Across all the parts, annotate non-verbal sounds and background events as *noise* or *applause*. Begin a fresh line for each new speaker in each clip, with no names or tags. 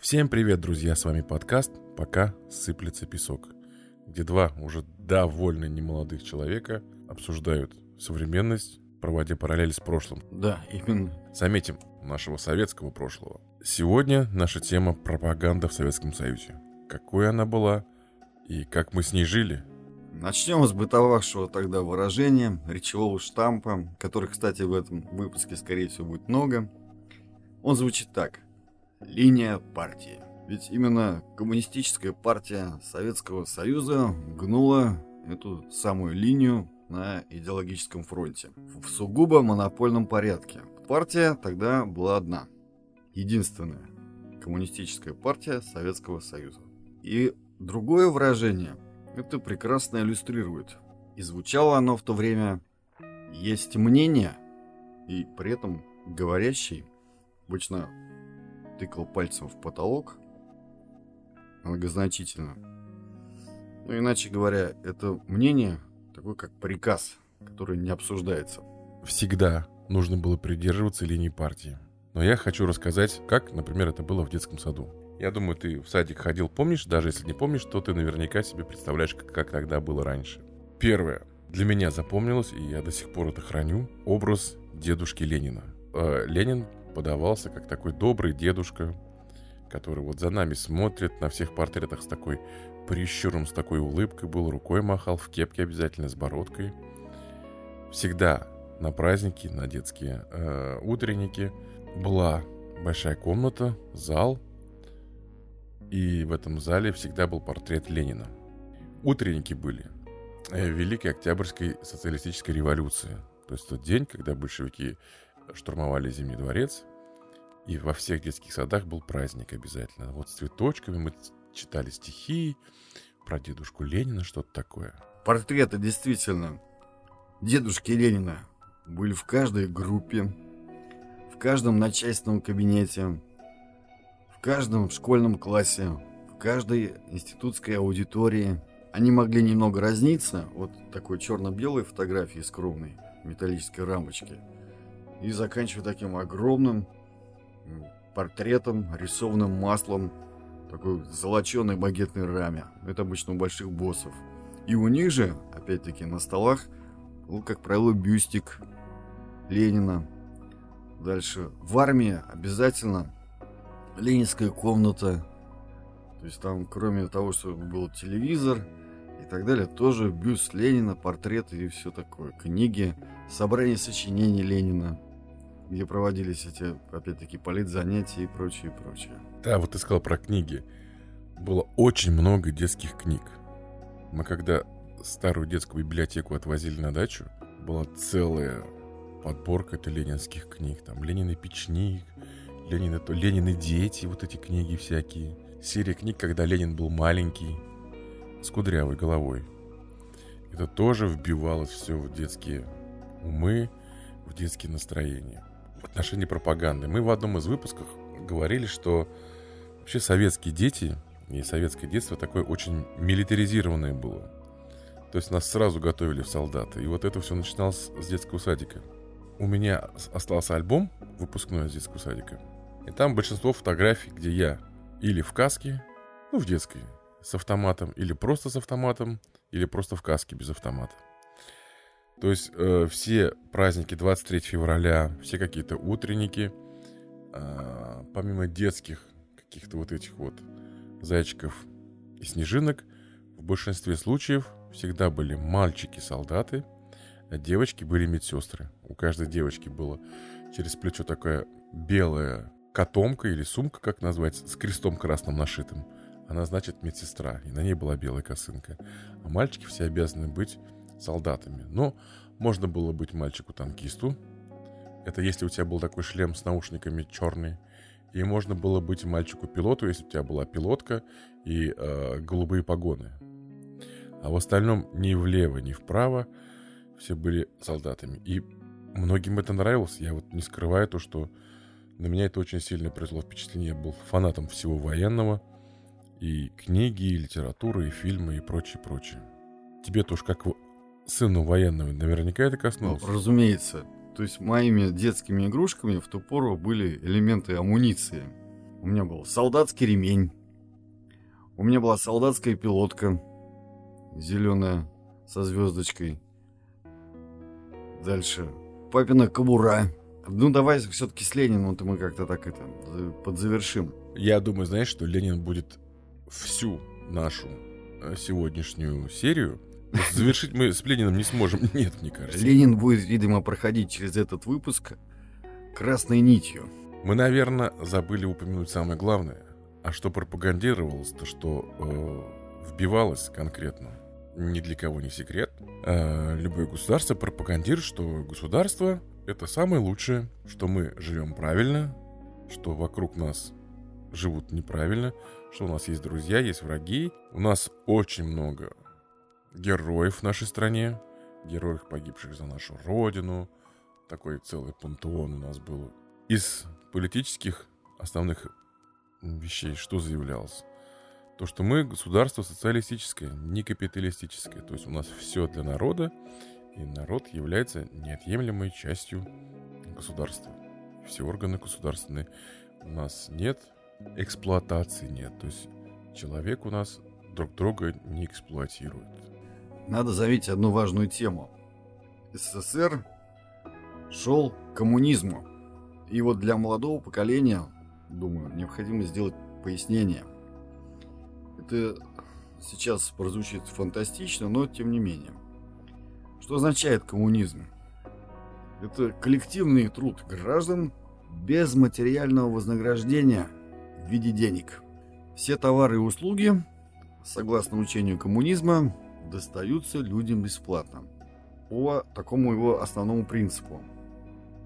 Всем привет, друзья! С вами подкаст «Пока сыплется песок», где два уже довольно немолодых человека обсуждают современность, проводя параллели с прошлым.
Да, именно.
Заметим, нашего советского прошлого. Сегодня наша тема пропаганда в Советском Союзе. Какой она была и как мы с ней жили.
Начнем с бытовавшего тогда выражения, речевого штампа, которых, кстати, в этом выпуске, скорее всего, будет много. Он звучит так. Линия партии. Ведь именно коммунистическая партия Советского Союза гнула эту самую линию на идеологическом фронте в сугубо монопольном порядке. Партия тогда была одна, единственная. Коммунистическая партия Советского Союза. И другое выражение это прекрасно иллюстрирует. И звучало оно в то время «есть мнение», и при этом говорящий обычно тыкал пальцем в потолок многозначительно. Ну, иначе говоря, это мнение такое как приказ, который не обсуждается.
Всегда нужно было придерживаться линии партии. Но я хочу рассказать, как, например, это было в детском саду. Я думаю, ты в садик ходил, помнишь? Даже если не помнишь, то ты наверняка себе представляешь, как, как тогда было раньше. Первое. Для меня запомнилось, и я до сих пор это храню, образ дедушки Ленина. Э, Ленин подавался как такой добрый дедушка, который вот за нами смотрит на всех портретах с такой прищуром, с такой улыбкой был, рукой махал, в кепке обязательно, с бородкой. Всегда на праздники, на детские э, утренники была большая комната, зал, и в этом зале всегда был портрет Ленина. Утренники были э, Великой Октябрьской социалистической революции. То есть тот день, когда большевики штурмовали Зимний дворец, и во всех детских садах был праздник обязательно. Вот с цветочками мы читали стихи про дедушку Ленина, что-то такое.
Портреты действительно дедушки Ленина были в каждой группе, в каждом начальственном кабинете, в каждом школьном классе, в каждой институтской аудитории. Они могли немного разниться от такой черно-белой фотографии скромной металлической рамочки и заканчивая таким огромным портретом, рисованным маслом, такой золоченой багетной раме. Это обычно у больших боссов. И у них же, опять-таки, на столах был, как правило, бюстик Ленина. Дальше. В армии обязательно ленинская комната. То есть там, кроме того, что был телевизор и так далее, тоже бюст Ленина, портреты и все такое. Книги, собрание сочинений Ленина где проводились эти, опять-таки, политзанятия и прочее, и прочее.
Да, вот ты сказал про книги. Было очень много детских книг. Мы когда старую детскую библиотеку отвозили на дачу, была целая подборка это ленинских книг. Там Ленин и печник, Ленин и, Ленин и дети, вот эти книги всякие. Серия книг, когда Ленин был маленький, с кудрявой головой. Это тоже вбивалось все в детские умы, в детские настроения в отношении пропаганды. Мы в одном из выпусков говорили, что вообще советские дети и советское детство такое очень милитаризированное было. То есть нас сразу готовили в солдаты. И вот это все начиналось с детского садика. У меня остался альбом выпускной из детского садика. И там большинство фотографий, где я или в каске, ну, в детской, с автоматом, или просто с автоматом, или просто в каске без автомата. То есть э, все праздники 23 февраля, все какие-то утренники, э, помимо детских каких-то вот этих вот зайчиков и снежинок, в большинстве случаев всегда были мальчики-солдаты, а девочки были медсестры. У каждой девочки было через плечо такая белая котомка или сумка, как назвать, с крестом красным нашитым. Она значит медсестра, и на ней была белая косынка. А мальчики все обязаны быть солдатами. Но можно было быть мальчику-танкисту. Это если у тебя был такой шлем с наушниками черный. И можно было быть мальчику-пилоту, если у тебя была пилотка и э, голубые погоны. А в остальном ни влево, ни вправо все были солдатами. И многим это нравилось. Я вот не скрываю то, что на меня это очень сильно произвело впечатление. Я был фанатом всего военного. И книги, и литературы, и фильмы, и прочее, прочее. Тебе тоже как сыну военного наверняка это коснулось.
Ну, разумеется. То есть моими детскими игрушками в ту пору были элементы амуниции. У меня был солдатский ремень. У меня была солдатская пилотка. Зеленая, со звездочкой. Дальше. Папина кобура. Ну, давай все-таки с Лениным-то мы как-то так это подзавершим.
Я думаю, знаешь, что Ленин будет всю нашу э, сегодняшнюю серию Завершить мы с Лениным не сможем. *laughs* Нет, мне кажется.
Ленин будет, видимо, проходить через этот выпуск красной нитью.
Мы, наверное, забыли упомянуть самое главное. А что пропагандировалось, то что э, вбивалось конкретно, ни для кого не секрет. Э, любое государство пропагандирует, что государство это самое лучшее, что мы живем правильно, что вокруг нас живут неправильно, что у нас есть друзья, есть враги. У нас очень много героев в нашей стране, героев, погибших за нашу родину. Такой целый пантеон у нас был. Из политических основных вещей что заявлялось? То, что мы государство социалистическое, не капиталистическое. То есть у нас все для народа, и народ является неотъемлемой частью государства. Все органы государственные. У нас нет эксплуатации, нет. То есть человек у нас друг друга не эксплуатирует
надо заметить одну важную тему. СССР шел к коммунизму. И вот для молодого поколения, думаю, необходимо сделать пояснение. Это сейчас прозвучит фантастично, но тем не менее. Что означает коммунизм? Это коллективный труд граждан без материального вознаграждения в виде денег. Все товары и услуги, согласно учению коммунизма, достаются людям бесплатно. По такому его основному принципу.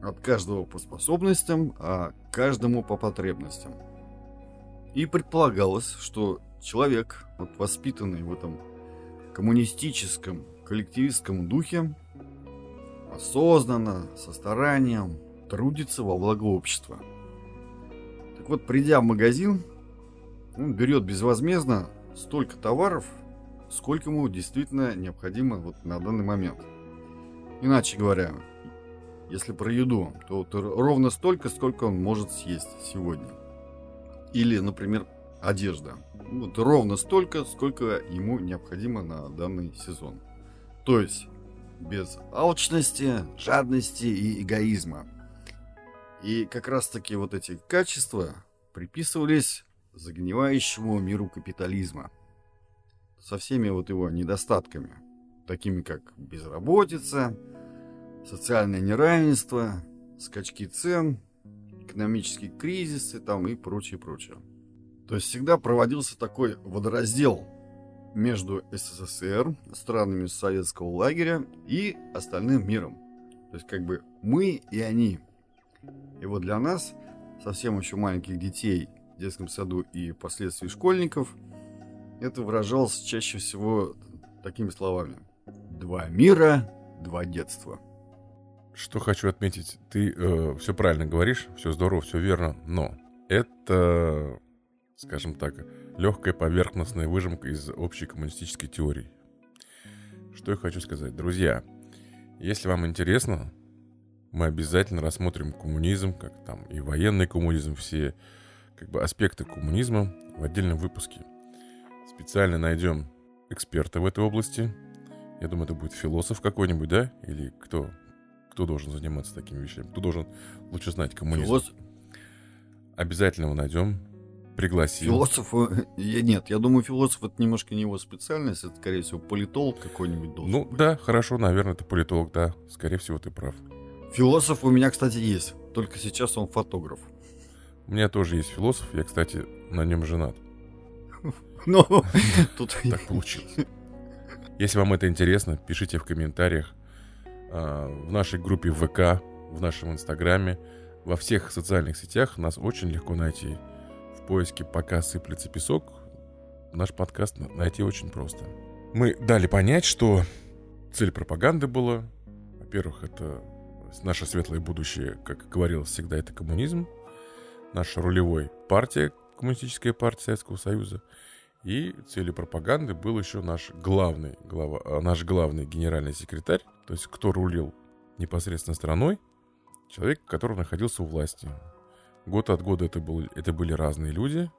От каждого по способностям, а каждому по потребностям. И предполагалось, что человек, вот воспитанный в этом коммунистическом, коллективистском духе, осознанно, со старанием, трудится во благо общества. Так вот, придя в магазин, он берет безвозмездно столько товаров, сколько ему действительно необходимо вот на данный момент. Иначе говоря, если про еду, то вот ровно столько, сколько он может съесть сегодня. Или, например, одежда. Вот ровно столько, сколько ему необходимо на данный сезон. То есть без алчности, жадности и эгоизма. И как раз таки вот эти качества приписывались загнивающему миру капитализма – со всеми вот его недостатками, такими как безработица, социальное неравенство, скачки цен, экономические кризисы там и прочее, прочее. То есть всегда проводился такой водораздел между СССР, странами советского лагеря и остальным миром. То есть как бы мы и они. И вот для нас, совсем еще маленьких детей в детском саду и впоследствии школьников – это выражалось чаще всего такими словами. Два мира, два детства.
Что хочу отметить, ты э, все правильно говоришь, все здорово, все верно, но это, скажем так, легкая поверхностная выжимка из общей коммунистической теории. Что я хочу сказать, друзья, если вам интересно, мы обязательно рассмотрим коммунизм, как там и военный коммунизм, все как бы аспекты коммунизма в отдельном выпуске. Специально найдем эксперта в этой области. Я думаю, это будет философ какой-нибудь, да? Или кто? Кто должен заниматься такими вещами? Кто должен лучше знать коммунизм? Философ. Обязательно его найдем, пригласим.
Философ? Я, нет, я думаю, философ это немножко не его специальность, это, скорее всего, политолог какой-нибудь должен
Ну,
быть.
да, хорошо, наверное, это политолог, да. Скорее всего, ты прав.
Философ у меня, кстати, есть. Только сейчас он фотограф.
У меня тоже есть философ. Я, кстати, на нем женат. *laughs*
Но тут...
Так получилось. Если вам это интересно, пишите в комментариях а, в нашей группе ВК, в нашем Инстаграме, во всех социальных сетях нас очень легко найти. В поиске «Пока сыплется песок» наш подкаст найти очень просто. Мы дали понять, что цель пропаганды была, во-первых, это наше светлое будущее, как говорилось всегда, это коммунизм, наша рулевой партия, Коммунистическая партия Советского Союза – и целью пропаганды был еще наш главный, глава, э, наш главный генеральный секретарь, то есть кто рулил непосредственно страной, человек, который находился у власти. Год от года это, был, это были разные люди.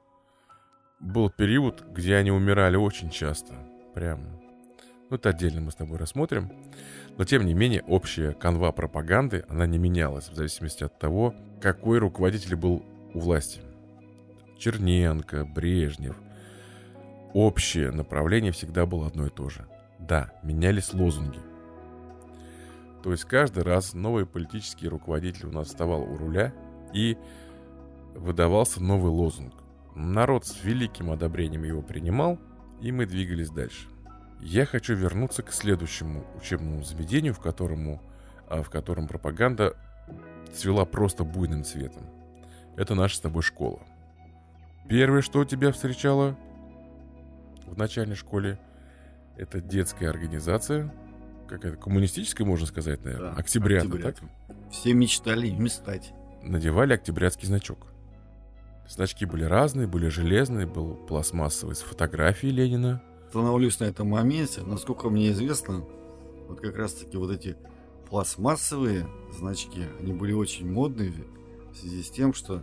Был период, где они умирали очень часто. Прям. Ну, это отдельно мы с тобой рассмотрим. Но, тем не менее, общая канва пропаганды, она не менялась в зависимости от того, какой руководитель был у власти. Черненко, Брежнев. Общее направление всегда было одно и то же. Да, менялись лозунги. То есть каждый раз новый политический руководитель у нас вставал у руля и выдавался новый лозунг. Народ с великим одобрением его принимал, и мы двигались дальше. Я хочу вернуться к следующему учебному заведению, в, которому, а, в котором пропаганда цвела просто буйным цветом. Это наша с тобой школа. Первое, что тебя встречало в начальной школе, это детская организация, какая-то коммунистическая, можно сказать, наверное, да, октябрята, октябрят. так?
Все мечтали ими стать.
Надевали октябрятский значок. Значки были разные, были железные, был пластмассовый с фотографией Ленина.
Становлюсь на этом моменте, насколько мне известно, вот как раз таки вот эти пластмассовые значки, они были очень модные в связи с тем, что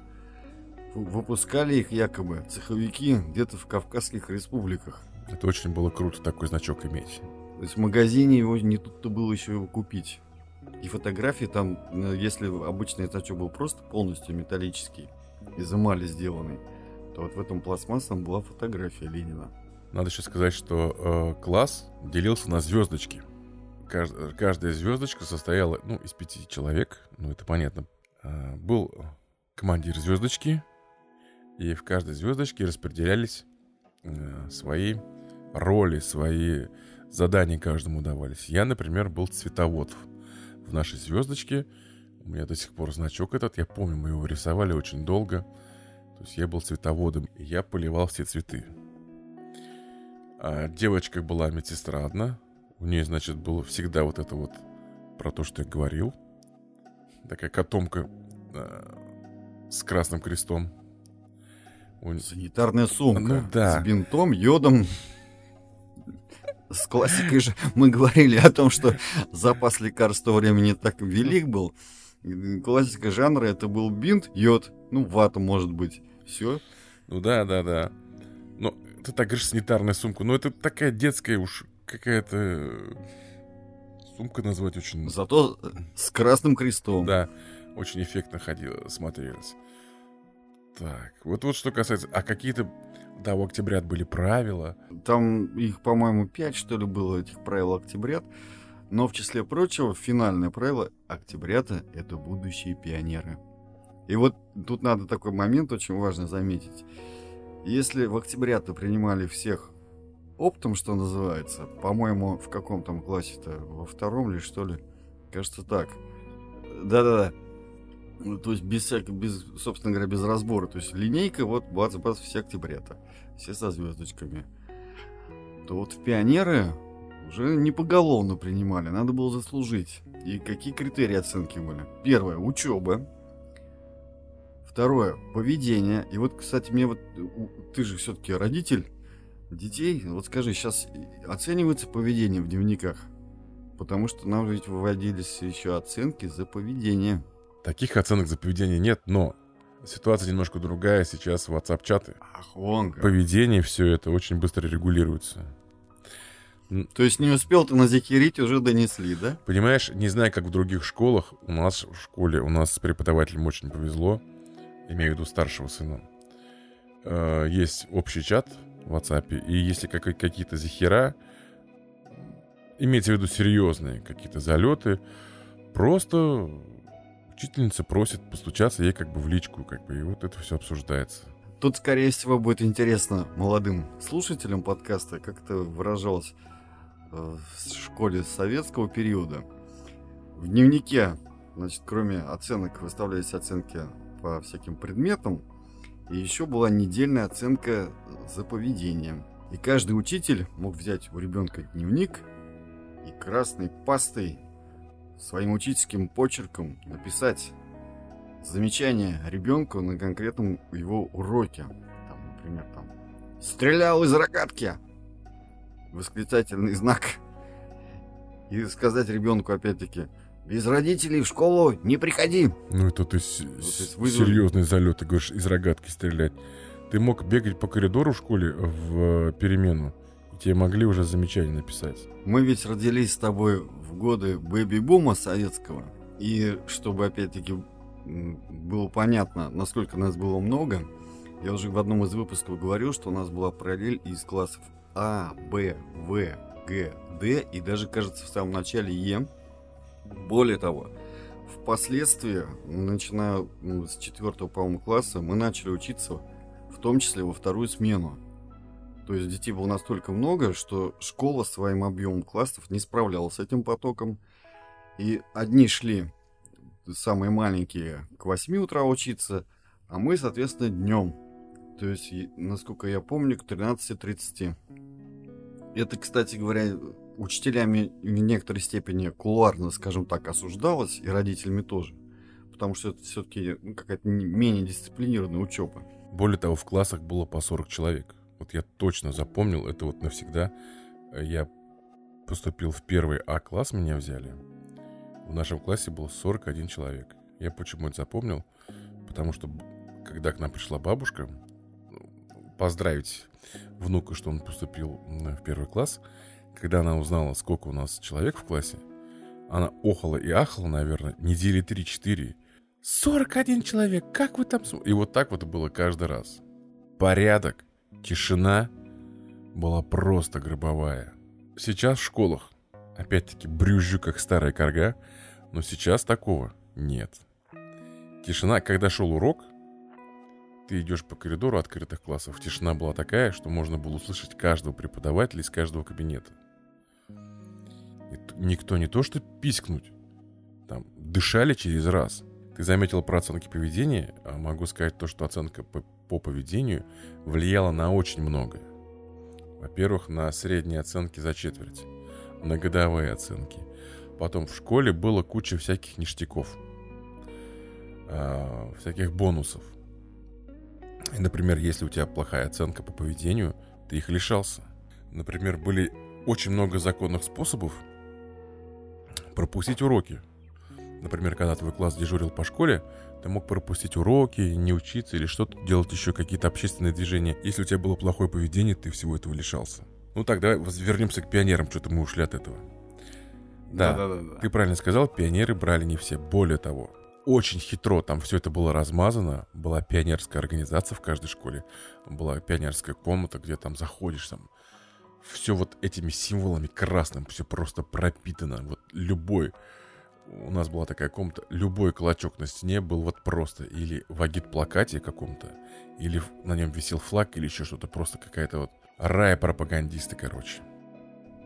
выпускали их якобы цеховики где-то в Кавказских республиках.
Это очень было круто, такой значок иметь.
То есть в магазине его не тут-то было еще его купить. И фотографии там, э, если обычный значок был просто полностью металлический, из эмали сделанный, то вот в этом пластмассовом была фотография Ленина.
Надо еще сказать, что э, класс делился на звездочки. Кажд, каждая звездочка состояла, ну, из пяти человек, ну, это понятно. Э, был командир звездочки, и в каждой звездочке распределялись э, свои роли, свои задания каждому давались. Я, например, был цветовод в нашей звездочке. У меня до сих пор значок этот. Я помню, мы его рисовали очень долго. То есть я был цветоводом, и я поливал все цветы. А девочка была медсестра одна. У нее, значит, было всегда вот это вот про то, что я говорил. Такая котомка э, с красным крестом.
Санитарная сумка.
Ну, да.
С бинтом, йодом. С классикой же мы говорили о том, что запас лекарств в то время не так велик был. Классика жанра это был бинт, йод, ну, вата, может быть. Все.
Ну да, да, да. Но ты так говоришь, санитарная сумка. Но это такая детская уж какая-то сумка назвать очень...
Зато с красным крестом.
Да, очень эффектно ходила, смотрелась. Так, вот вот что касается... А какие-то... Да, у октябрят были правила.
Там их, по-моему, пять, что ли, было, этих правил октябрят. Но, в числе прочего, финальное правило октябрята — это будущие пионеры. И вот тут надо такой момент очень важно заметить. Если в октябрята принимали всех оптом, что называется, по-моему, в каком там классе-то, во втором ли, что ли, кажется так. Да-да-да, ну, то есть без всякого, без, собственно говоря, без разбора. То есть линейка, вот, бац-бац, все октябрята. Все со звездочками. То вот в пионеры уже не поголовно принимали, надо было заслужить. И какие критерии оценки были? Первое, учеба. Второе, поведение. И вот, кстати, мне вот, ты же все-таки родитель детей. Вот скажи, сейчас оценивается поведение в дневниках? Потому что нам ведь выводились еще оценки за поведение.
Таких оценок за поведение нет, но ситуация немножко другая. Сейчас WhatsApp-чаты.
Ах, вон как.
Поведение, все это очень быстро регулируется.
То есть не успел ты назихерить, уже донесли, да?
Понимаешь, не знаю, как в других школах, у нас в школе, у нас с преподавателем очень повезло, имею в виду старшего сына. Э, есть общий чат в WhatsApp, и если какие-то захера, имеется в виду серьезные какие-то залеты, просто Учительница просит постучаться ей как бы в личку, как бы, и вот это все обсуждается.
Тут, скорее всего, будет интересно молодым слушателям подкаста, как это выражалось э, в школе советского периода. В дневнике, значит, кроме оценок, выставлялись оценки по всяким предметам, и еще была недельная оценка за поведение. И каждый учитель мог взять у ребенка дневник и красной пастой своим учительским почерком написать замечание ребенку на конкретном его уроке. Там, например, там «Стрелял из рогатки!» Восклицательный знак. И сказать ребенку, опять-таки, Без родителей в школу не приходи.
Ну это ты с- с- серьезный залет, ты говоришь, из рогатки стрелять. Ты мог бегать по коридору в школе в э, перемену, тебе могли уже замечание написать.
Мы ведь родились с тобой в годы бэби-бума советского. И чтобы, опять-таки, было понятно, насколько нас было много, я уже в одном из выпусков говорил, что у нас была параллель из классов А, Б, В, Г, Д и даже, кажется, в самом начале Е. Более того, впоследствии, начиная с четвертого, по-моему, класса, мы начали учиться в том числе во вторую смену. То есть детей было настолько много, что школа своим объемом классов не справлялась с этим потоком. И одни шли, самые маленькие, к 8 утра учиться, а мы, соответственно, днем. То есть, насколько я помню, к 13.30. Это, кстати говоря, учителями в некоторой степени кулуарно, скажем так, осуждалось, и родителями тоже. Потому что это все-таки какая-то не- менее дисциплинированная учеба.
Более того, в классах было по 40 человек. Вот я точно запомнил это вот навсегда. Э, Я поступил в первый А-класс, меня взяли. В нашем классе было 41 человек. Я почему это запомнил? Потому что, когда к нам пришла бабушка, поздравить внука, что он поступил в первый класс, когда она узнала, сколько у нас человек в классе, она охала и ахала, наверное, недели 3-4. 41 человек, как вы там... см-?» И вот так вот было каждый раз. Порядок, тишина была просто гробовая. Сейчас в школах, опять-таки, брюзжу, как старая корга, но сейчас такого нет. Тишина, когда шел урок, ты идешь по коридору открытых классов, тишина была такая, что можно было услышать каждого преподавателя из каждого кабинета. Никто не то что пискнуть, там, дышали через раз. Ты заметил про оценки поведения, а могу сказать то, что оценка по, по поведению влияла на очень многое. Во-первых, на средние оценки за четверть, на годовые оценки. Потом в школе было куча всяких ништяков, а, всяких бонусов. Например, если у тебя плохая оценка по поведению, ты их лишался. Например, были очень много законных способов пропустить уроки. Например, когда твой класс дежурил по школе, ты мог пропустить уроки, не учиться или что-то делать еще, какие-то общественные движения. Если у тебя было плохое поведение, ты всего этого лишался. Ну так, давай вернемся к пионерам, что-то мы ушли от этого. Да,
Да-да-да.
ты правильно сказал, пионеры брали не все. Более того, очень хитро там все это было размазано. Была пионерская организация в каждой школе. Была пионерская комната, где там заходишь, там все вот этими символами красным, все просто пропитано. Вот любой, у нас была такая комната, любой клочок на стене был вот просто или в агит-плакате каком-то, или на нем висел флаг, или еще что-то, просто какая-то вот рая пропагандисты, короче.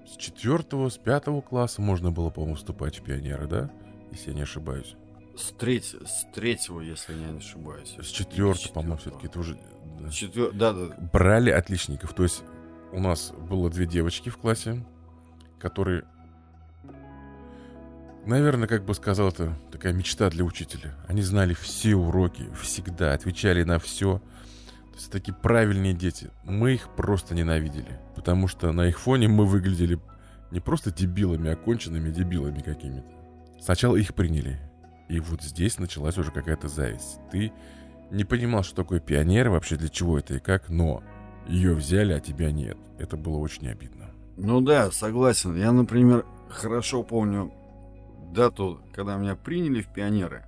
С четвертого, с пятого класса можно было, по-моему, вступать в пионеры, да? Если я не ошибаюсь.
С, треть- с третьего, если я не ошибаюсь.
С четвертого, по-моему, все-таки это уже...
Четвер- Да, да.
брали отличников. То есть у нас было две девочки в классе, которые, наверное, как бы сказал, это такая мечта для учителя. Они знали все уроки, всегда отвечали на все. То есть такие правильные дети. Мы их просто ненавидели, потому что на их фоне мы выглядели не просто дебилами, а конченными дебилами какими-то. Сначала их приняли, и вот здесь началась уже какая-то зависть. Ты не понимал, что такое пионер, вообще для чего это и как, но ее взяли, а тебя нет. Это было очень обидно.
Ну да, согласен. Я, например, хорошо помню дату, когда меня приняли в пионеры.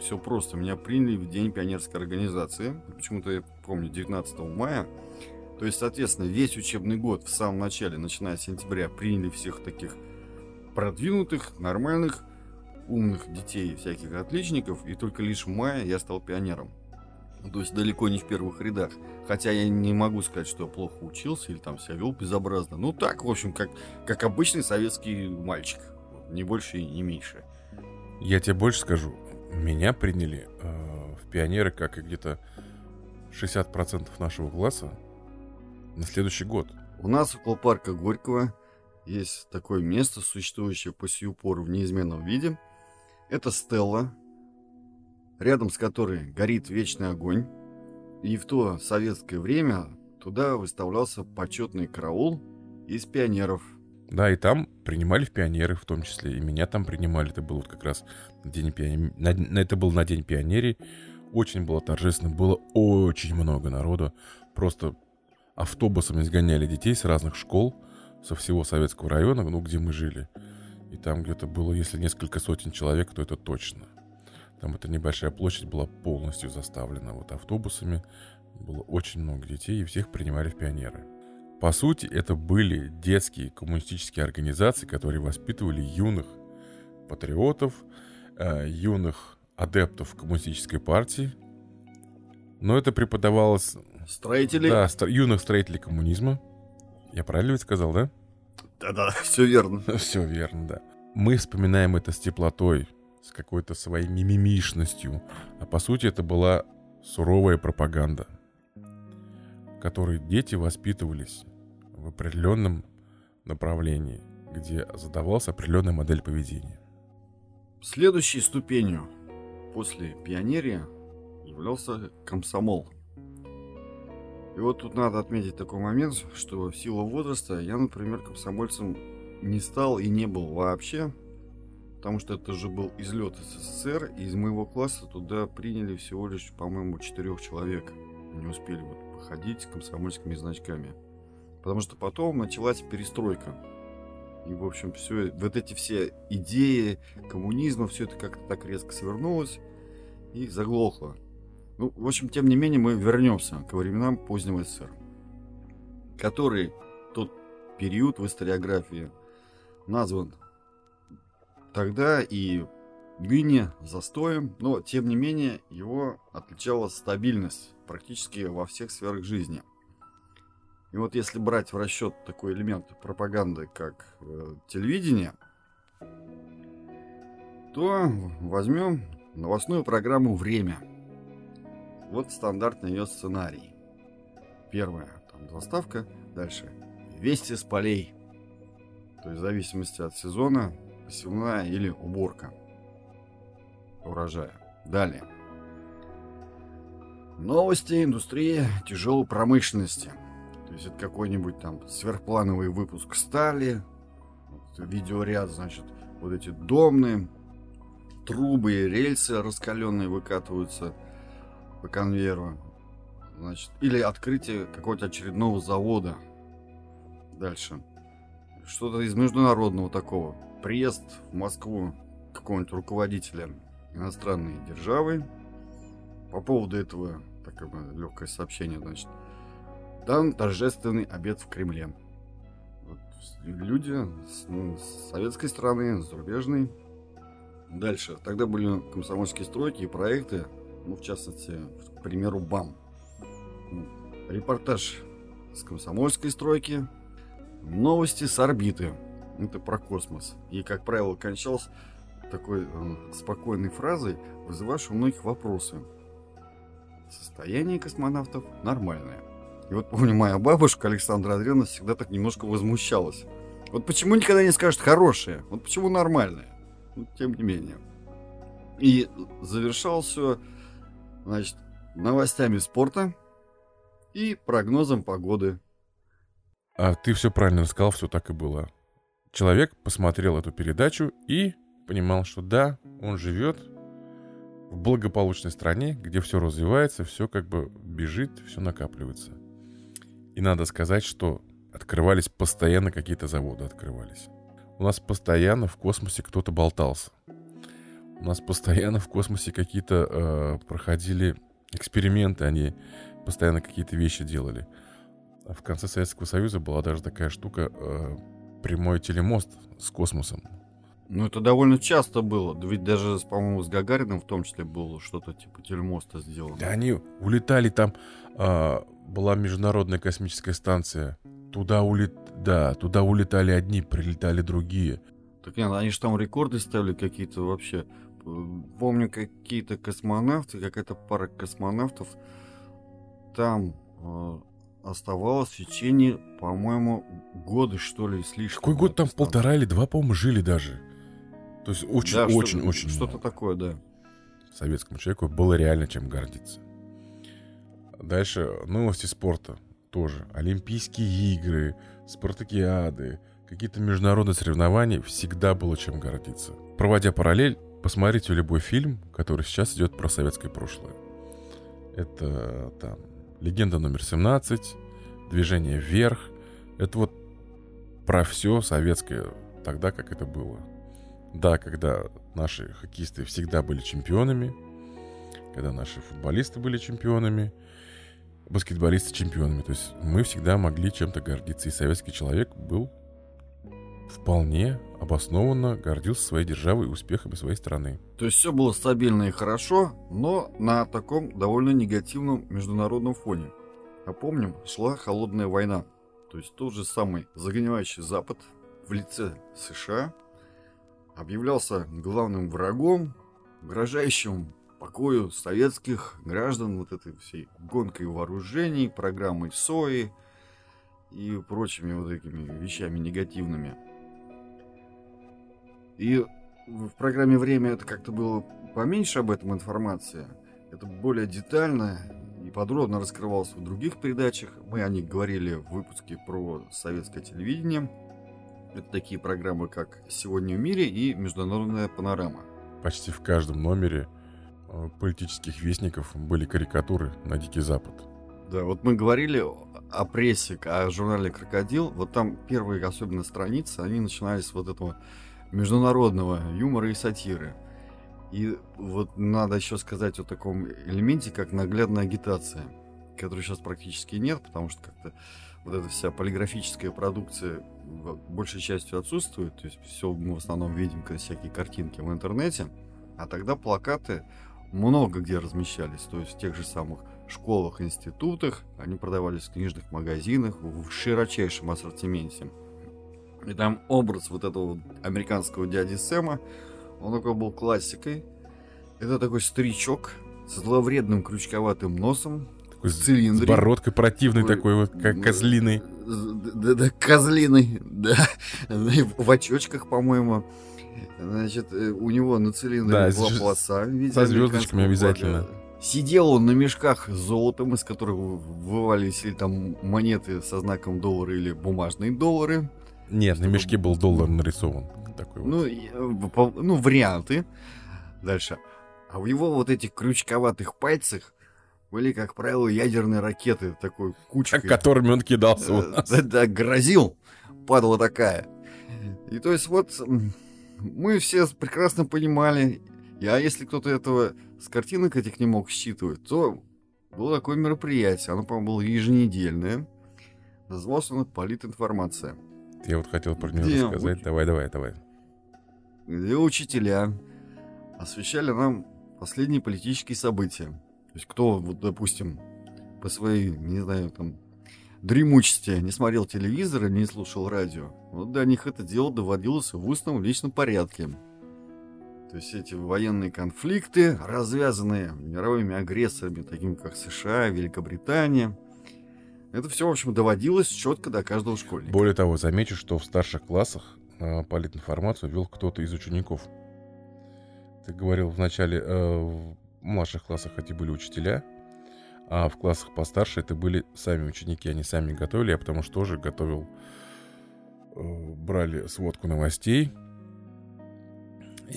Все просто. Меня приняли в день пионерской организации. Почему-то я помню 19 мая. То есть, соответственно, весь учебный год в самом начале, начиная с сентября, приняли всех таких продвинутых, нормальных, умных детей, всяких отличников. И только лишь в мае я стал пионером. То есть далеко не в первых рядах. Хотя я не могу сказать, что я плохо учился или там себя вел безобразно. Ну так, в общем, как, как обычный советский мальчик. Не больше и не меньше.
Я тебе больше скажу. Меня приняли э, в пионеры, как и где-то 60% нашего класса на следующий год.
У нас около парка Горького есть такое место, существующее по сию пору в неизменном виде. Это стелла, рядом с которой горит вечный огонь. И в то советское время туда выставлялся почетный караул из пионеров.
Да, и там принимали в пионеры в том числе, и меня там принимали. Это был вот как раз день пионер... на... это был на день пионерии. Очень было торжественно, было очень много народу. Просто автобусами сгоняли детей с разных школ, со всего советского района, ну, где мы жили. И там где-то было, если несколько сотен человек, то это точно. Там эта небольшая площадь была полностью заставлена вот автобусами. Было очень много детей, и всех принимали в пионеры. По сути, это были детские коммунистические организации, которые воспитывали юных патриотов, э, юных адептов коммунистической партии. Но это преподавалось...
Строителей?
Да, стро- юных строителей коммунизма. Я правильно ведь сказал, да?
Да-да, *laughs* все верно. *laughs*
Все верно, да. Мы вспоминаем это с теплотой, с какой-то своей мимимишностью. А по сути это была суровая пропаганда, которой дети воспитывались в определенном направлении, где задавалась определенная модель поведения.
Следующей ступенью после пионерия являлся комсомол. И вот тут надо отметить такой момент, что в силу возраста я, например, комсомольцем не стал и не был вообще, потому что это же был излет СССР, и из моего класса туда приняли всего лишь, по-моему, четырех человек. Не успели вот походить с комсомольскими значками. Потому что потом началась перестройка. И, в общем, все, вот эти все идеи коммунизма, все это как-то так резко свернулось и заглохло. Ну, в общем, тем не менее, мы вернемся к временам позднего СССР, который тот период в историографии назван тогда и ныне застоем, но тем не менее его отличала стабильность практически во всех сферах жизни. И вот если брать в расчет такой элемент пропаганды, как э, телевидение, то возьмем новостную программу «Время». Вот стандартный ее сценарий. Первая там заставка, дальше «Вести с полей». То есть в зависимости от сезона посевная или уборка урожая. Далее. Новости индустрии тяжелой промышленности. То есть это какой-нибудь там сверхплановый выпуск стали, видеоряд, значит, вот эти домные трубы и рельсы раскаленные выкатываются по конвейеру. Значит, или открытие какого-то очередного завода. Дальше. Что-то из международного такого. Приезд в Москву какого-нибудь руководителя иностранной державы. По поводу этого такое легкое сообщение, значит. Дан торжественный обед в Кремле. Вот люди с, ну, с советской стороны, с зарубежной. Дальше. Тогда были комсомольские стройки и проекты, ну, в частности, к примеру, БАМ. Репортаж с комсомольской стройки. Новости с орбиты. Это про космос. И, как правило, кончался такой э, спокойной фразой, вызывавшей у многих вопросы. Состояние космонавтов нормальное. И вот помню, моя бабушка Александра Андреевна всегда так немножко возмущалась. Вот почему никогда не скажет хорошее? Вот почему нормальное? Ну, тем не менее. И завершал все, значит, новостями спорта и прогнозом погоды.
А ты все правильно рассказал, все так и было. Человек посмотрел эту передачу и понимал, что да, он живет в благополучной стране, где все развивается, все как бы бежит, все накапливается. И надо сказать, что открывались постоянно какие-то заводы, открывались. У нас постоянно в космосе кто-то болтался. У нас постоянно в космосе какие-то э, проходили эксперименты, они постоянно какие-то вещи делали. А в конце Советского Союза была даже такая штука э, прямой телемост с космосом.
Ну, это довольно часто было. Ведь даже, по-моему, с Гагарином в том числе было что-то типа телемоста сделано.
Да они улетали там, э, была международная космическая станция. Туда улет... Да, туда улетали одни, прилетали другие.
Так нет, они же там рекорды ставили какие-то вообще. Помню, какие-то космонавты, какая-то пара космонавтов там э, оставалось в течение, по-моему, года, что ли, слишком.
Какой год там полтора или два, по-моему, жили даже. То есть очень,
да,
очень,
что,
очень
Что-то такое, да.
Советскому человеку было реально чем гордиться. Дальше новости спорта тоже. Олимпийские игры, спартакиады, какие-то международные соревнования, всегда было чем гордиться. Проводя параллель, посмотрите любой фильм, который сейчас идет про советское прошлое. Это там «Легенда номер 17», «Движение вверх». Это вот про все советское, тогда как это было. Да, когда наши хоккеисты всегда были чемпионами, когда наши футболисты были чемпионами, баскетболисты чемпионами. То есть мы всегда могли чем-то гордиться. И советский человек был вполне обоснованно гордился своей державой и успехами своей страны.
То есть все было стабильно и хорошо, но на таком довольно негативном международном фоне. А помним, шла холодная война. То есть тот же самый загнивающий Запад в лице США объявлялся главным врагом, угрожающим покою советских граждан вот этой всей гонкой вооружений, программой СОИ и прочими вот этими вещами негативными. И в программе «Время» это как-то было поменьше об этом информации. Это более детально и подробно раскрывалось в других передачах. Мы о них говорили в выпуске про советское телевидение. Это такие программы, как «Сегодня в мире» и «Международная панорама».
Почти в каждом номере э, политических вестников были карикатуры на Дикий Запад.
Да, вот мы говорили о прессе, о журнале «Крокодил». Вот там первые, особенно страницы, они начинались с вот этого международного юмора и сатиры. И вот надо еще сказать о таком элементе, как наглядная агитация, которой сейчас практически нет, потому что как-то вот эта вся полиграфическая продукция большей частью отсутствует. То есть все мы в основном видим всякие картинки в интернете. А тогда плакаты много где размещались. То есть в тех же самых школах, институтах. Они продавались в книжных магазинах в широчайшем ассортименте. И там образ вот этого американского дяди Сэма, он такой был классикой. Это такой старичок с зловредным крючковатым носом,
такой с. С бородкой противный такой, такой вот, как козлиный.
Да, да, козлиный, *laughs* да. В очочках, по-моему. Значит, э, у него на цилиндре да, была полоса.
Со звездочками обязательно.
Флага. Сидел он на мешках с золотом, из которых вывалились или там монеты со знаком доллара или бумажные доллары.
Нет, на мешке был доллар нарисован.
Такой ну, вот. ну, варианты. Дальше. А у него вот этих крючковатых пальцах были, как правило, ядерные ракеты такой кучкой.
Которыми он кидался у
нас. Да, да, грозил. Падала такая. И то есть вот мы все прекрасно понимали, а если кто-то этого с картинок этих не мог считывать, то было такое мероприятие, оно, по-моему, было еженедельное. Называлось оно «Политинформация».
Я вот хотел про него рассказать. Уч... Давай, давай, давай.
Где учителя освещали нам последние политические события. То есть кто, вот, допустим, по своей, не знаю, там, дремучести не смотрел телевизор или не слушал радио, вот до них это дело доводилось в устном личном порядке. То есть эти военные конфликты, развязанные мировыми агрессорами, такими как США, Великобритания, это все, в общем, доводилось четко до каждого школьника.
Более того, замечу, что в старших классах э, политинформацию вел кто-то из учеников. Ты говорил в начале, э, младших классах эти были учителя, а в классах постарше это были сами ученики, они сами готовили, я потому что тоже готовил, э, брали сводку новостей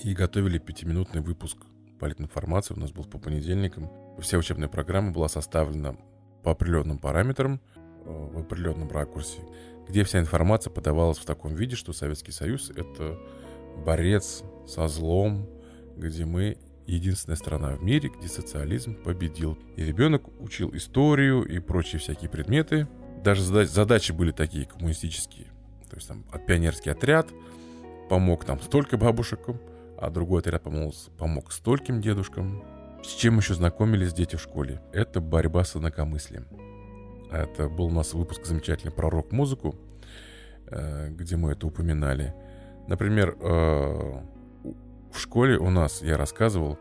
и готовили пятиминутный выпуск политинформации, у нас был по понедельникам. Вся учебная программа была составлена по определенным параметрам, э, в определенном ракурсе, где вся информация подавалась в таком виде, что Советский Союз — это борец со злом, где мы единственная страна в мире, где социализм победил. И ребенок учил историю и прочие всякие предметы. Даже задачи были такие коммунистические. То есть там пионерский отряд помог там столько бабушкам, а другой отряд помог, помог стольким дедушкам. С чем еще знакомились дети в школе? Это борьба с инакомыслием. Это был у нас выпуск замечательный про рок-музыку, э, где мы это упоминали. Например, э, в школе у нас, я рассказывал,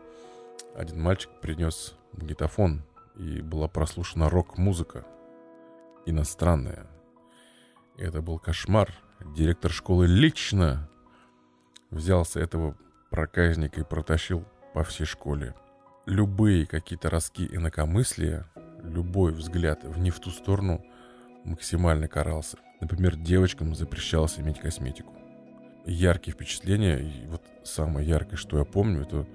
один мальчик принес магнитофон, и была прослушана рок-музыка иностранная. Это был кошмар. Директор школы лично взялся этого проказника и протащил по всей школе любые какие-то ростки инакомыслия, любой взгляд в не в ту сторону максимально карался. Например, девочкам запрещалось иметь косметику. Яркие впечатления, и вот самое яркое, что я помню, это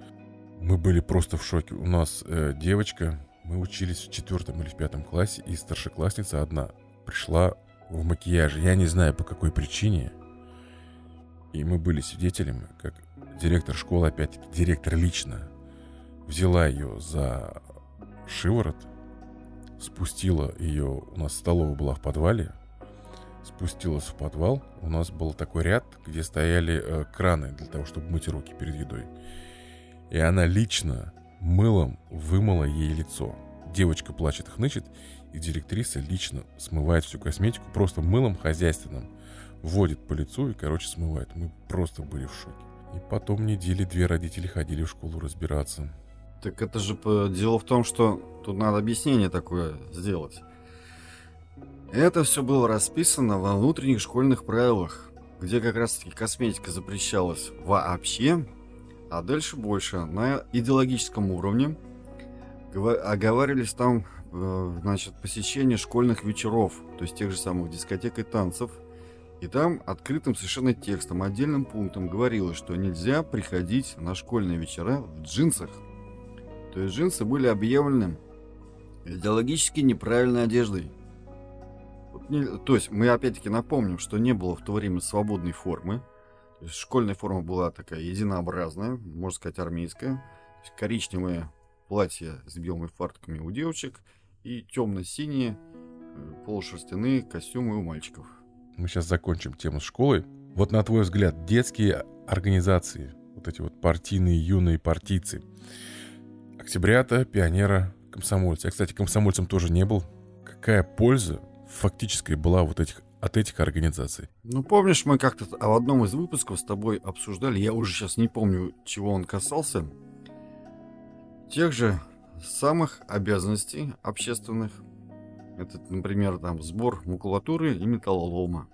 мы были просто в шоке. У нас э, девочка, мы учились в четвертом или в пятом классе, и старшеклассница одна пришла в макияже. Я не знаю, по какой причине. И мы были свидетелями, как директор школы, опять-таки, директор лично взяла ее за шиворот, спустила ее, у нас столовая была в подвале, спустилась в подвал, у нас был такой ряд, где стояли э, краны для того, чтобы мыть руки перед едой. И она лично мылом вымыла ей лицо. Девочка плачет, хнычет, и директриса лично смывает всю косметику просто мылом хозяйственным. Вводит по лицу и, короче, смывает. Мы просто были в шоке. И потом недели две родители ходили в школу разбираться.
Так это же дело в том, что тут надо объяснение такое сделать. Это все было расписано во внутренних школьных правилах, где как раз-таки косметика запрещалась вообще, а дальше больше. На идеологическом уровне оговаривались там, э, значит, посещение школьных вечеров, то есть тех же самых дискотек и танцев. И там открытым совершенно текстом, отдельным пунктом говорилось, что нельзя приходить на школьные вечера в джинсах. То есть джинсы были объявлены идеологически неправильной одеждой. То есть мы опять-таки напомним, что не было в то время свободной формы. То есть школьная форма была такая единообразная, можно сказать армейская. коричневое платье с белыми фартками у девочек и темно-синие э, полушерстяные костюмы у мальчиков.
Мы сейчас закончим тему с школой. Вот на твой взгляд, детские организации, вот эти вот партийные юные партийцы, октябрята, пионера, комсомольцы. Я, кстати, комсомольцем тоже не был. Какая польза фактической была вот этих от этих организаций.
Ну, помнишь, мы как-то в одном из выпусков с тобой обсуждали, я уже сейчас не помню, чего он касался, тех же самых обязанностей общественных. Это, например, там сбор макулатуры и металлолома.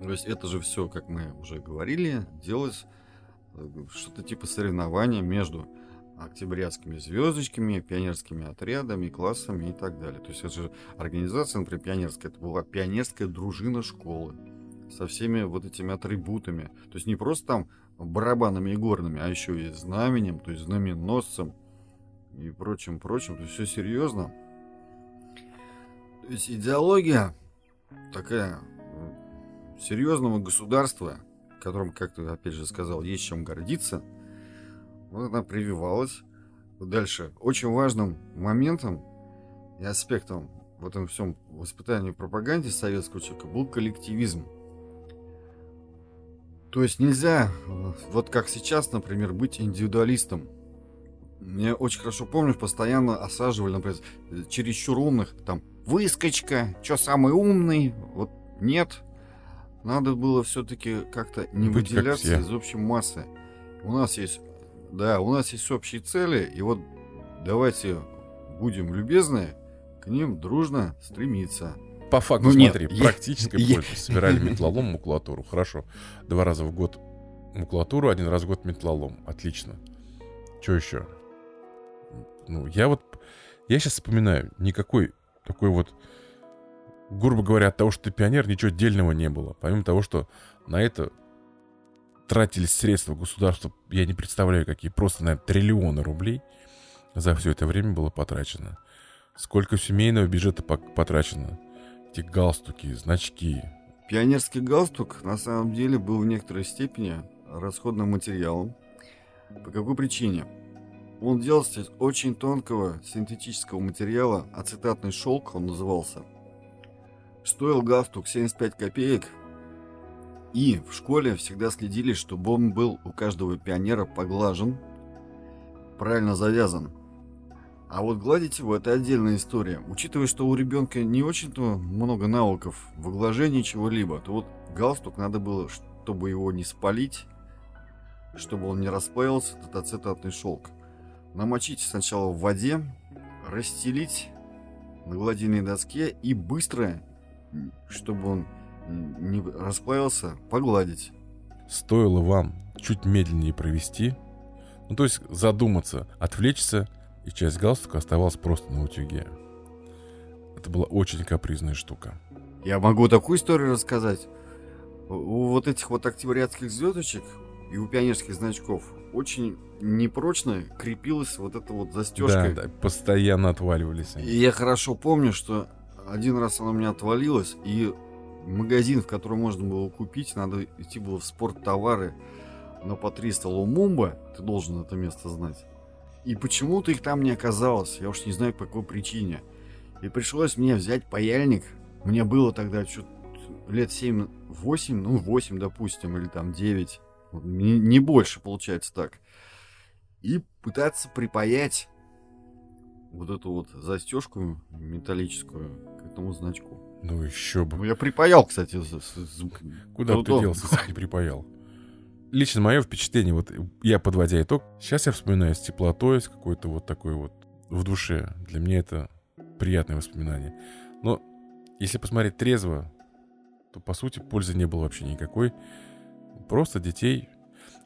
То есть это же все, как мы уже говорили, делалось э, что-то типа соревнования между октябрятскими звездочками, пионерскими отрядами, классами и так далее. То есть это же организация, например, пионерская, это была пионерская дружина школы со всеми вот этими атрибутами. То есть не просто там барабанами и горными, а еще и знаменем, то есть знаменосцем и прочим, прочим. То есть все серьезно. То есть идеология такая серьезного государства, которым, как ты опять же сказал, есть чем гордиться – вот она прививалась. Дальше. Очень важным моментом и аспектом в этом всем воспитании и пропаганде советского человека был коллективизм. То есть нельзя, вот как сейчас, например, быть индивидуалистом. Я очень хорошо помню, постоянно осаживали, например, чересчур умных, там, выскочка, что самый умный, вот нет. Надо было все-таки как-то не быть выделяться из общей массы. У нас есть да, у нас есть общие цели, и вот давайте будем любезны к ним дружно стремиться.
По факту, ну, смотри, нет, практической я... пользы. Собирали металлолом, макулатуру. Хорошо. Два раза в год макулатуру, один раз в год металлолом. Отлично. Что еще? Ну, я вот... Я сейчас вспоминаю, никакой такой вот... Грубо говоря, от того, что ты пионер, ничего дельного не было. Помимо того, что на это тратились средства государства, я не представляю, какие, просто, наверное, триллионы рублей за все это время было потрачено. Сколько семейного бюджета потрачено. Эти галстуки, значки.
Пионерский галстук на самом деле был в некоторой степени расходным материалом. По какой причине? Он делался из очень тонкого синтетического материала, ацетатный шелк он назывался. Стоил галстук 75 копеек – и в школе всегда следили, чтобы он был у каждого пионера поглажен, правильно завязан. А вот гладить его это отдельная история. Учитывая, что у ребенка не очень-то много навыков в глажении чего-либо, то вот галстук надо было, чтобы его не спалить, чтобы он не расплавился, этот ацетатный шелк. Намочить сначала в воде, расстелить на гладильной доске и быстро, чтобы он не расплавился, погладить.
Стоило вам чуть медленнее провести, ну то есть задуматься, отвлечься, и часть галстука оставалась просто на утюге. Это была очень капризная штука.
Я могу такую историю рассказать. У вот этих вот октябрятских звездочек и у пионерских значков очень непрочно крепилась вот эта вот застежка.
Да, да, постоянно отваливались.
И я хорошо помню, что один раз она у меня отвалилась, и магазин, в котором можно было купить, надо идти было в спорттовары но по 300 Лумумба, ты должен это место знать. И почему-то их там не оказалось, я уж не знаю по какой причине. И пришлось мне взять паяльник. Мне было тогда что лет 7-8, ну 8, допустим, или там 9. Не, не больше получается так. И пытаться припаять вот эту вот застежку металлическую к этому значку.
Ну еще бы. Ну
я припаял, кстати.
Куда ты делся, если не припаял? лично мое впечатление, вот я подводя итог, сейчас я вспоминаю с теплотой, с какой-то вот такой вот в душе. Для меня это приятное воспоминание. Но если посмотреть трезво, то по сути пользы не было вообще никакой. Просто детей,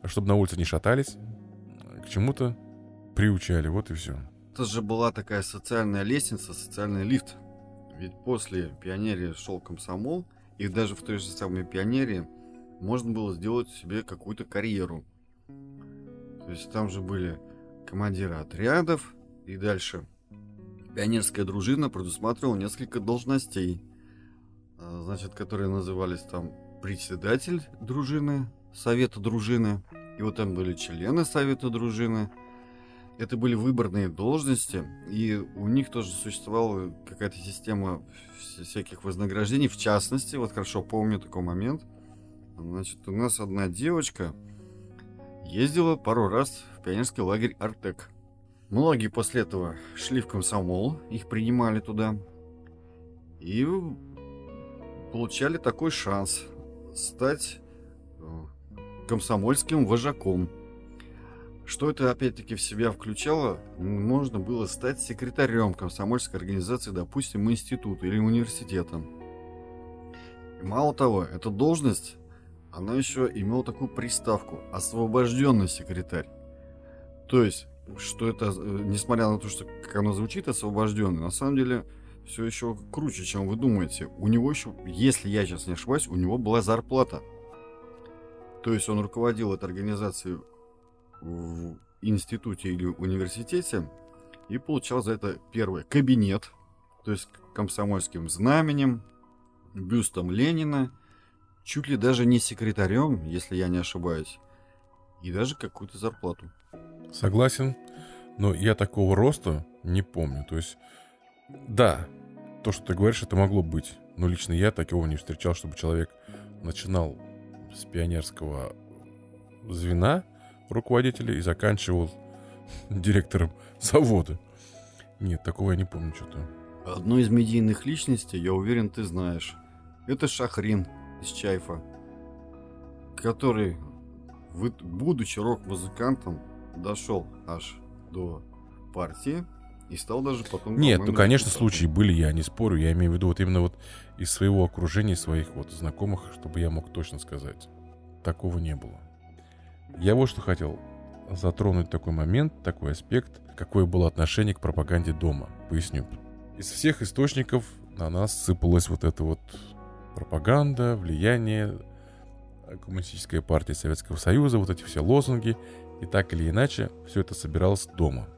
чтобы на улице не шатались, к чему-то приучали, вот и все.
Это же была такая социальная лестница, социальный лифт. Ведь после пионерии шел комсомол, и даже в той же самой пионерии можно было сделать себе какую-то карьеру. То есть там же были командиры отрядов и дальше. Пионерская дружина предусматривала несколько должностей, а, значит, которые назывались там председатель дружины, совета дружины, и вот там были члены совета дружины. Это были выборные должности, и у них тоже существовала какая-то система всяких вознаграждений. В частности, вот хорошо помню такой момент – Значит, у нас одна девочка ездила пару раз в пионерский лагерь Артек. Многие после этого шли в комсомол, их принимали туда. И получали такой шанс стать э, комсомольским вожаком. Что это опять-таки в себя включало? Можно было стать секретарем комсомольской организации, допустим, института или университета. И мало того, эта должность она еще имела такую приставку «освобожденный секретарь». То есть, что это, э, несмотря на то, что как оно звучит, освобожденный, на самом деле все еще круче, чем вы думаете. У него еще, если я сейчас не ошибаюсь, у него была зарплата. То есть он руководил этой организацией в институте или университете и получал за это первое кабинет, то есть комсомольским знаменем, бюстом Ленина чуть ли даже не секретарем, если я не ошибаюсь, и даже какую-то зарплату.
Согласен, но я такого роста не помню. То есть, да, то, что ты говоришь, это могло быть. Но лично я такого не встречал, чтобы человек начинал с пионерского звена руководителя и заканчивал *laughs* директором завода. Нет, такого я не помню что-то.
Одну из медийных личностей, я уверен, ты знаешь. Это Шахрин, из Чайфа, который, будучи рок-музыкантом, дошел аж до партии и стал даже потом...
Нет, ну, конечно, случаи были, я не спорю. Я имею в виду вот именно вот из своего окружения, своих вот знакомых, чтобы я мог точно сказать. Такого не было. Я вот что хотел затронуть такой момент, такой аспект, какое было отношение к пропаганде дома. Поясню. Из всех источников на нас сыпалось вот это вот пропаганда, влияние, коммунистическая партия Советского Союза, вот эти все лозунги. И так или иначе, все это собиралось дома.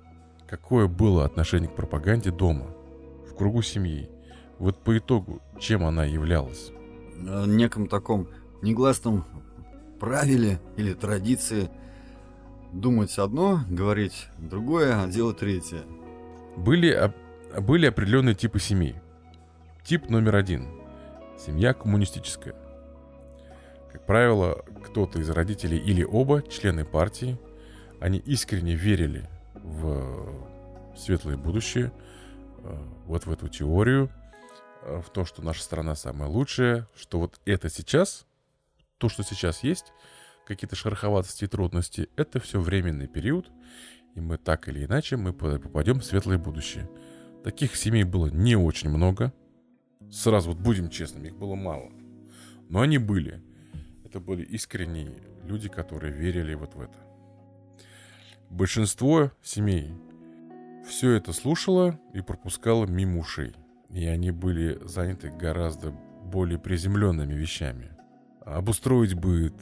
Какое было отношение к пропаганде дома, в кругу семьи? Вот по итогу, чем она являлась?
Неком таком негласном правиле или традиции думать одно, говорить другое, а делать третье.
Были, были определенные типы семей. Тип номер один – Семья коммунистическая. Как правило, кто-то из родителей или оба члены партии, они искренне верили в светлое будущее, э, вот в эту теорию, э, в то, что наша страна самая лучшая, что вот это сейчас, то, что сейчас есть, какие-то шероховатости и трудности, это все временный период, и мы так или иначе мы попадем в светлое будущее. Таких семей было не очень много, Сразу вот будем честными, их было мало. Но они были. Это были искренние люди, которые верили вот в это. Большинство семей все это слушало и пропускало мимо ушей. И они были заняты гораздо более приземленными вещами. Обустроить быт,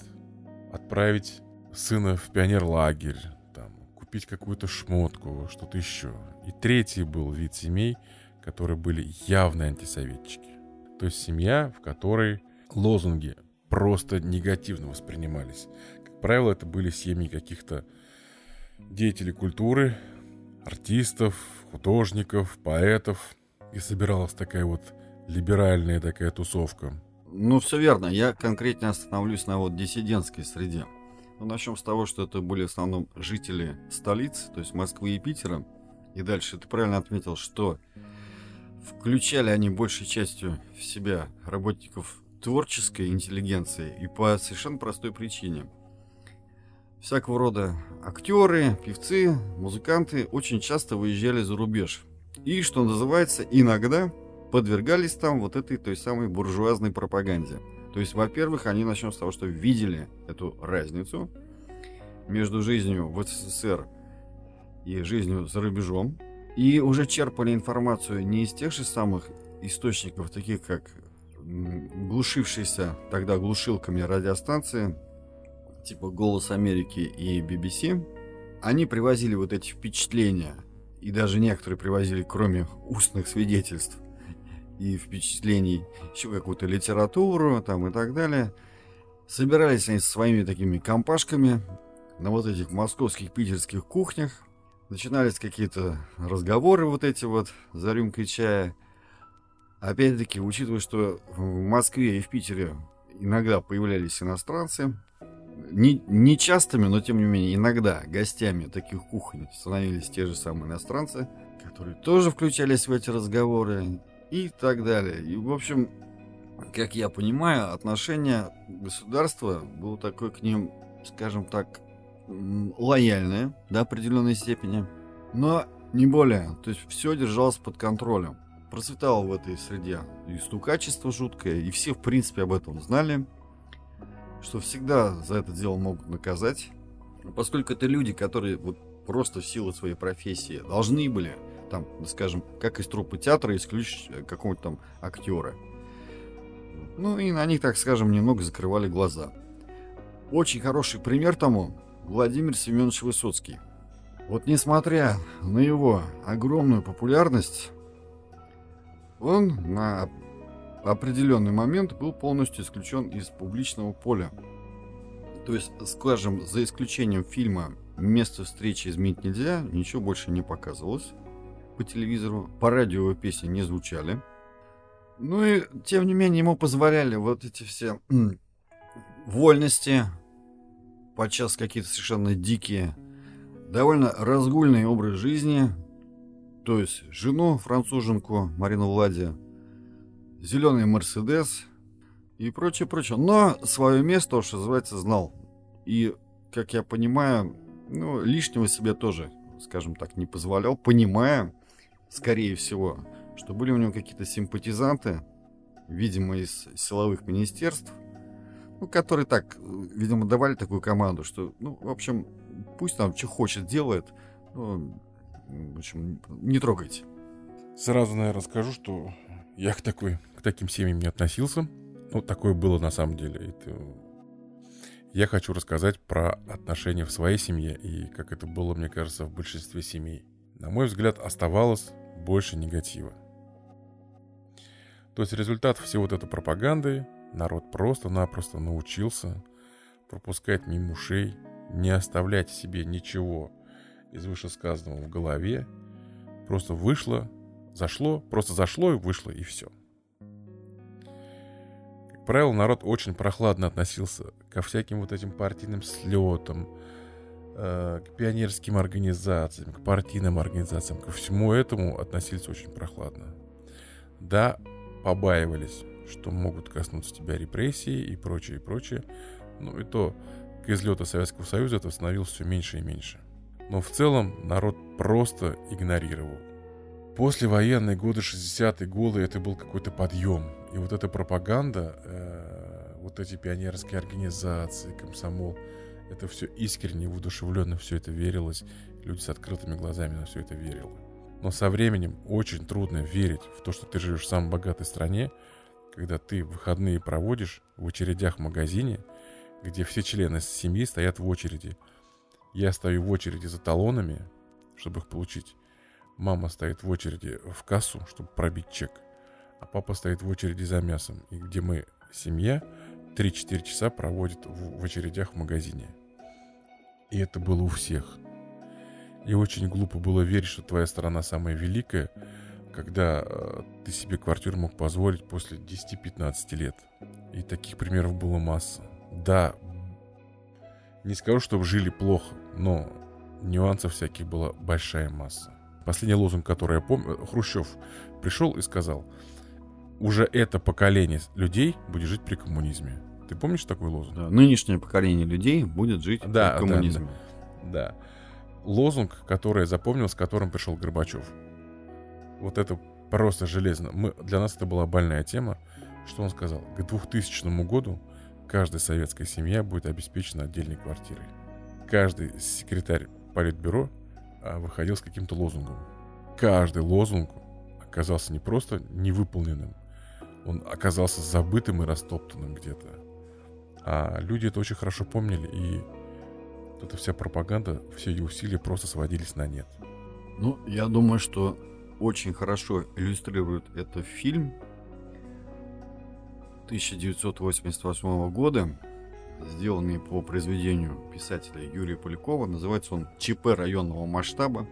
отправить сына в пионерлагерь, там, купить какую-то шмотку, что-то еще. И третий был вид семей, которые были явные антисоветчики. То есть семья, в которой лозунги просто негативно воспринимались. Как правило, это были семьи каких-то деятелей культуры, артистов, художников, поэтов. И собиралась такая вот либеральная такая тусовка.
Ну, все верно. Я конкретно остановлюсь на вот диссидентской среде. Ну, начнем с того, что это были в основном жители столиц, то есть Москвы и Питера. И дальше ты правильно отметил, что включали они большей частью в себя работников творческой интеллигенции и по совершенно простой причине. Всякого рода актеры, певцы, музыканты очень часто выезжали за рубеж. И, что называется, иногда подвергались там вот этой той самой буржуазной пропаганде. То есть, во-первых, они начнем с того, что видели эту разницу между жизнью в СССР и жизнью за рубежом, и уже черпали информацию не из тех же самых источников, таких как глушившиеся тогда глушилками радиостанции, типа «Голос Америки» и BBC, они привозили вот эти впечатления, и даже некоторые привозили, кроме устных свидетельств и впечатлений, еще какую-то литературу там и так далее. Собирались они со своими такими компашками на вот этих московских, питерских кухнях, начинались какие-то разговоры вот эти вот за рюмкой чая. Опять-таки, учитывая, что в Москве и в Питере иногда появлялись иностранцы, не, не частыми, но тем не менее иногда гостями таких кухонь становились те же самые иностранцы, которые тоже включались в эти разговоры и так далее. И, в общем, как я понимаю, отношение государства было такое к ним, скажем так, лояльное до определенной степени, но не более. То есть все держалось под контролем. Процветало в этой среде и стукачество жуткое, и все, в принципе, об этом знали, что всегда за это дело могут наказать, поскольку это люди, которые вот просто в силу своей профессии должны были, там, скажем, как из трупы театра исключить э, какого-то там актера. Ну и на них, так скажем, немного закрывали глаза. Очень хороший пример тому Владимир Семенович Высоцкий. Вот несмотря на его огромную популярность, он на определенный момент был полностью исключен из публичного поля. То есть, скажем, за исключением фильма «Место встречи изменить нельзя», ничего больше не показывалось по телевизору, по радио его песни не звучали. Ну и, тем не менее, ему позволяли вот эти все вольности, подчас какие-то совершенно дикие, довольно разгульный образ жизни, то есть жену француженку Марину Влади, зеленый Мерседес и прочее, прочее. Но свое место, что называется, знал. И, как я понимаю, ну, лишнего себе тоже, скажем так, не позволял, понимая, скорее всего, что были у него какие-то симпатизанты, видимо, из силовых министерств, ну, которые так, видимо, давали такую команду, что, ну, в общем, пусть там что хочет делает, ну, в общем, не трогайте.
Сразу, наверное, скажу, что я к, такой, к таким семьям не относился. Ну, такое было на самом деле. Это... Я хочу рассказать про отношения в своей семье и как это было, мне кажется, в большинстве семей. На мой взгляд, оставалось больше негатива. То есть результат всего вот этой пропаганды Народ просто-напросто научился пропускать мимо ушей, не оставлять себе ничего из вышесказанного в голове. Просто вышло, зашло, просто зашло и вышло, и все. Как правило, народ очень прохладно относился ко всяким вот этим партийным слетам, к пионерским организациям, к партийным организациям, ко всему этому относились очень прохладно. Да, побаивались что могут коснуться тебя репрессии и прочее, и прочее. Ну и то к излету Советского Союза это становилось все меньше и меньше. Но в целом народ просто игнорировал. После военные годы 60-е годы это был какой-то подъем. И вот эта пропаганда, э, вот эти пионерские организации, комсомол, это все искренне, воодушевленно все это верилось. Люди с открытыми глазами на все это верили. Но со временем очень трудно верить в то, что ты живешь в самой богатой стране, когда ты выходные проводишь в очередях в магазине, где все члены семьи стоят в очереди. Я стою в очереди за талонами, чтобы их получить. Мама стоит в очереди в кассу, чтобы пробить чек. А папа стоит в очереди за мясом. И где мы, семья, 3-4 часа проводит в очередях в магазине. И это было у всех. И очень глупо было верить, что твоя страна самая великая, когда э, ты себе квартиру мог позволить после 10-15 лет. И таких примеров было масса. Да, не скажу, что жили плохо, но нюансов всяких была большая масса. Последний лозунг, который я помню, Хрущев пришел и сказал, уже это поколение людей будет жить при коммунизме. Ты помнишь такой лозунг?
Да, нынешнее поколение людей будет жить да, при коммунизме.
Да, да. да лозунг, который я запомнил, с которым пришел Горбачев. Вот это просто железно. Мы, для нас это была больная тема. Что он сказал? К 2000 году каждая советская семья будет обеспечена отдельной квартирой. Каждый секретарь политбюро а, выходил с каким-то лозунгом. Каждый лозунг оказался не просто невыполненным, он оказался забытым и растоптанным где-то. А люди это очень хорошо помнили, и эта вся пропаганда, все ее усилия просто сводились на нет.
Ну, я думаю, что очень хорошо иллюстрирует это фильм 1988 года, сделанный по произведению писателя Юрия Полякова. Называется он «ЧП районного масштаба».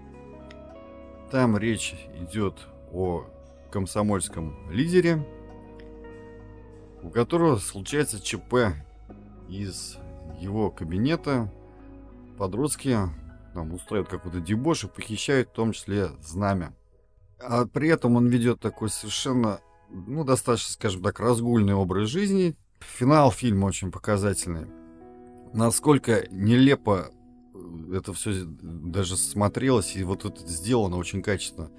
Там речь идет о комсомольском лидере, у которого случается ЧП из его кабинета подростки там устраивают какой-то дебош и похищают в том числе знамя. А при этом он ведет такой совершенно, ну, достаточно, скажем так, разгульный образ жизни. Финал фильма очень показательный. Насколько нелепо э, это все даже смотрелось, и вот это сделано очень качественно.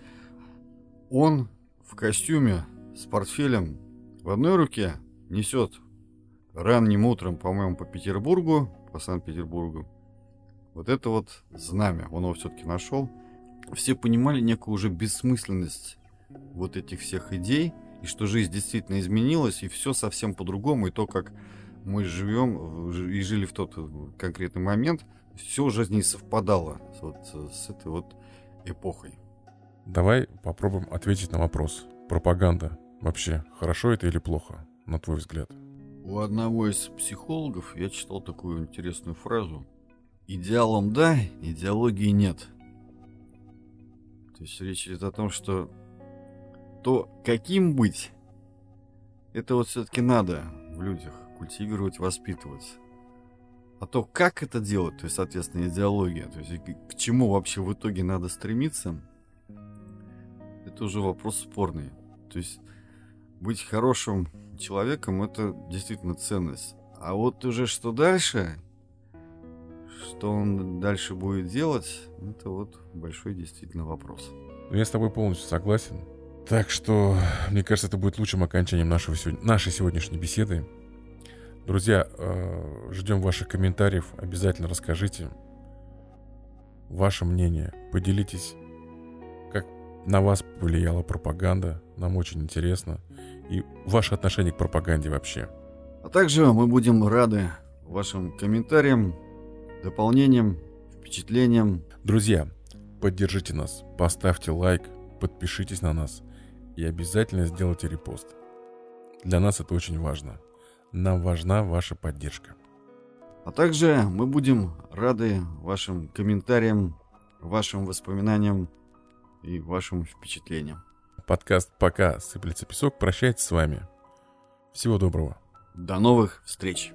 Он в костюме с портфелем в одной руке несет ранним утром, по-моему, по Петербургу, по Санкт-Петербургу, вот это вот знамя, он его все-таки нашел. Все понимали некую уже бессмысленность вот этих всех идей, и что жизнь действительно изменилась, и все совсем по-другому, и то, как мы живем и жили в тот конкретный момент, все уже не совпадало вот с этой вот эпохой.
Давай попробуем ответить на вопрос. Пропаганда вообще хорошо это или плохо, на твой взгляд?
У одного из психологов я читал такую интересную фразу – Идеалом да, идеологии нет. То есть речь идет о том, что то, каким быть, это вот все-таки надо в людях культивировать, воспитывать. А то, как это делать, то есть, соответственно, идеология, то есть к чему вообще в итоге надо стремиться, это уже вопрос спорный. То есть быть хорошим человеком это действительно ценность. А вот уже что дальше, что он дальше будет делать, это вот большой действительно вопрос.
Ну, я с тобой полностью согласен. Так что, мне кажется, это будет лучшим окончанием нашего, нашей сегодняшней беседы. Друзья, э, ждем ваших комментариев. Обязательно расскажите ваше мнение. Поделитесь, как на вас повлияла пропаганда. Нам очень интересно. И ваше отношение к пропаганде вообще.
А также мы будем рады вашим комментариям, дополнением, впечатлением.
Друзья, поддержите нас, поставьте лайк, подпишитесь на нас и обязательно сделайте репост. Для нас это очень важно. Нам важна ваша поддержка.
А также мы будем рады вашим комментариям, вашим воспоминаниям и вашим впечатлениям.
Подкаст «Пока сыплется песок» прощается с вами. Всего доброго.
До новых встреч!